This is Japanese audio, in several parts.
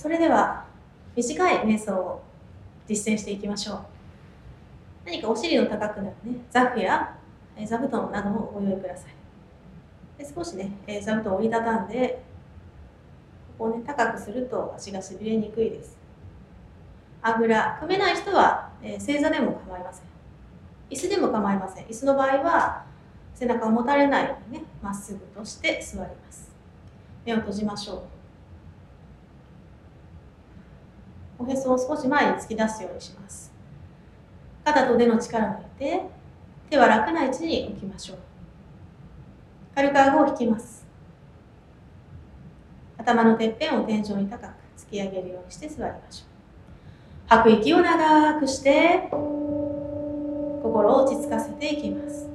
それでは短い瞑想を実践していきましょう。何かお尻の高くなるね。ザフや座布団などをご用意ください。で少しね座布団を折りたたんでここをね高くすると足がしびれにくいです。あぐら組めない人は、え、正座でも構いません。椅子でも構いません。椅子の場合は背中を持たれないようにねまっすぐとして座ります。目を閉じましょうおへそを少し前に突き出すようにします。肩と腕の力を抜いて手は楽な位置に置きましょう。軽く顎を引きます。頭のてっぺんを天井に高く突き上げるようにして座りましょう。吐く息を長くして心を落ち着かせていきます。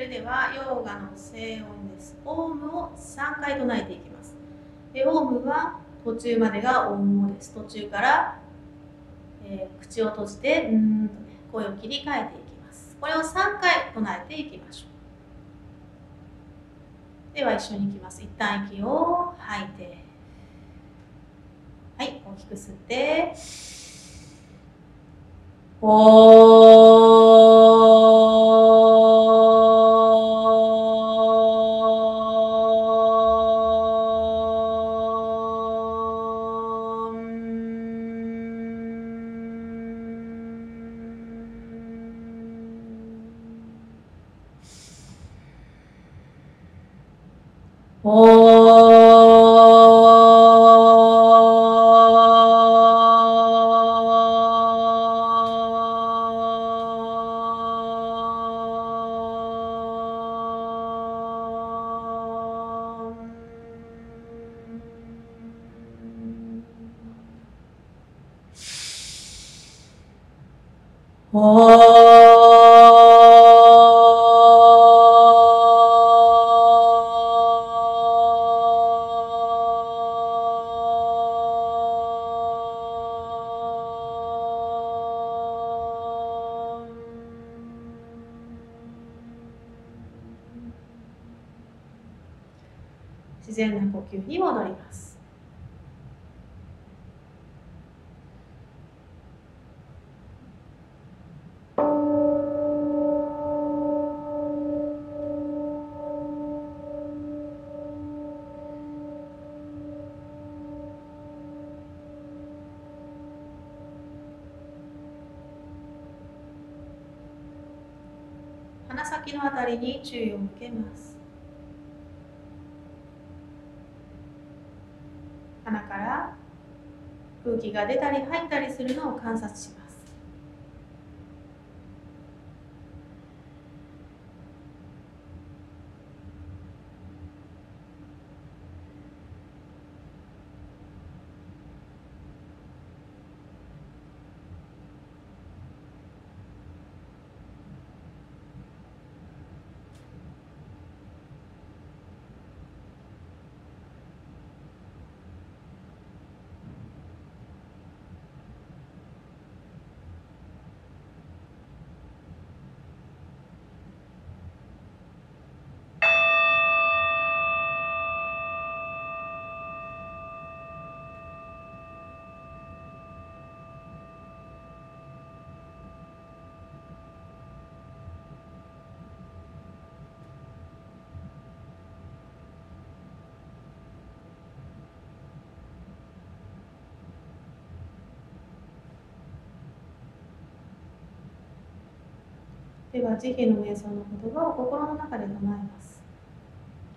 れではヨーガの静音です。オウムを3回唱えていきます。でオウムは途中までがオウムです。途中から、えー、口を閉じてうんと、ね、声を切り替えていきます。これを3回唱えていきましょう。では一緒にいきます。一旦息を吐いて。はい、大きく吸って。おー自然な呼吸に戻ります。鼻先のあたりに注意を向けます。鼻から空気が出たり入ったりするのを観察します。では慈悲の瞑想の言葉を心の中で唱えます。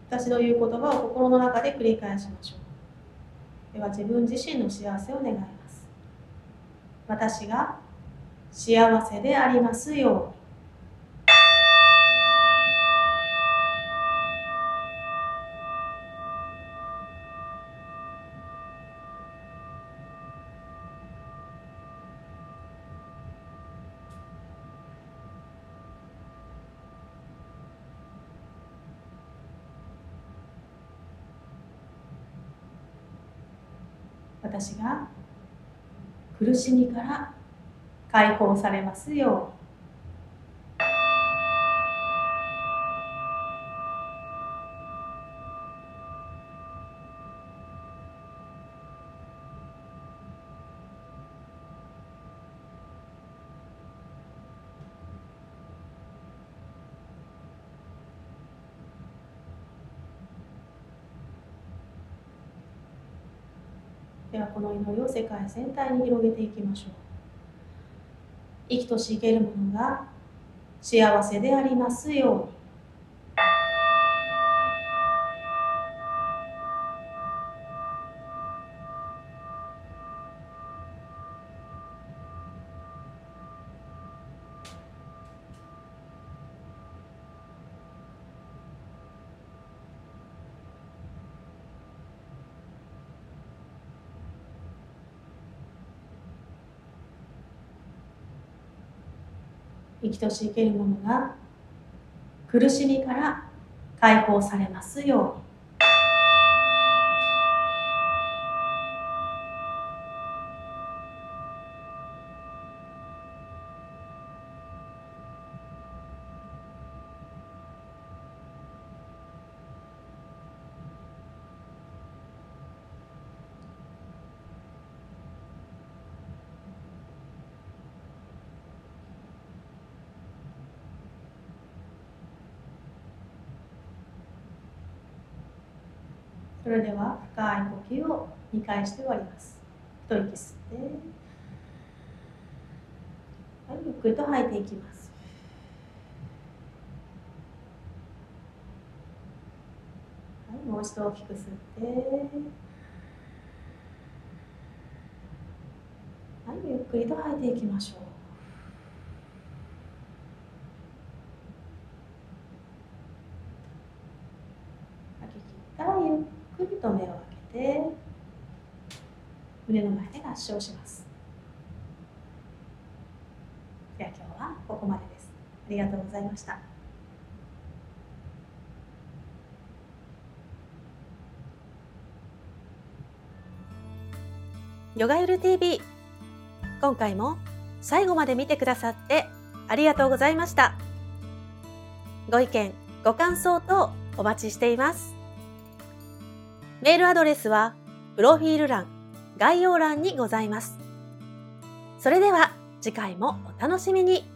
私の言う言葉を心の中で繰り返しましょう。では自分自身の幸せを願います。私が幸せでありますように。私が苦しみから解放されますようではこの祈りを世界全体に広げていきましょう。生きとし生けるものが幸せでありますように。生きとし生けるものが苦しみから解放されますように。それでは深い呼吸を2回して終わります。一息吸って。はいゆっくりと吐いていきます。はいもう一度大きく吸って。はいゆっくりと吐いていきましょう吐き切ったらゆっくりと目を開けて胸の前で合掌します。では今日はここまでです。ありがとうございました。ヨガユル TV 今回も最後まで見てくださってありがとうございました。ご意見ご感想等お待ちしています。メールアドレスはプロフィール欄概要欄にございます。それでは次回もお楽しみに。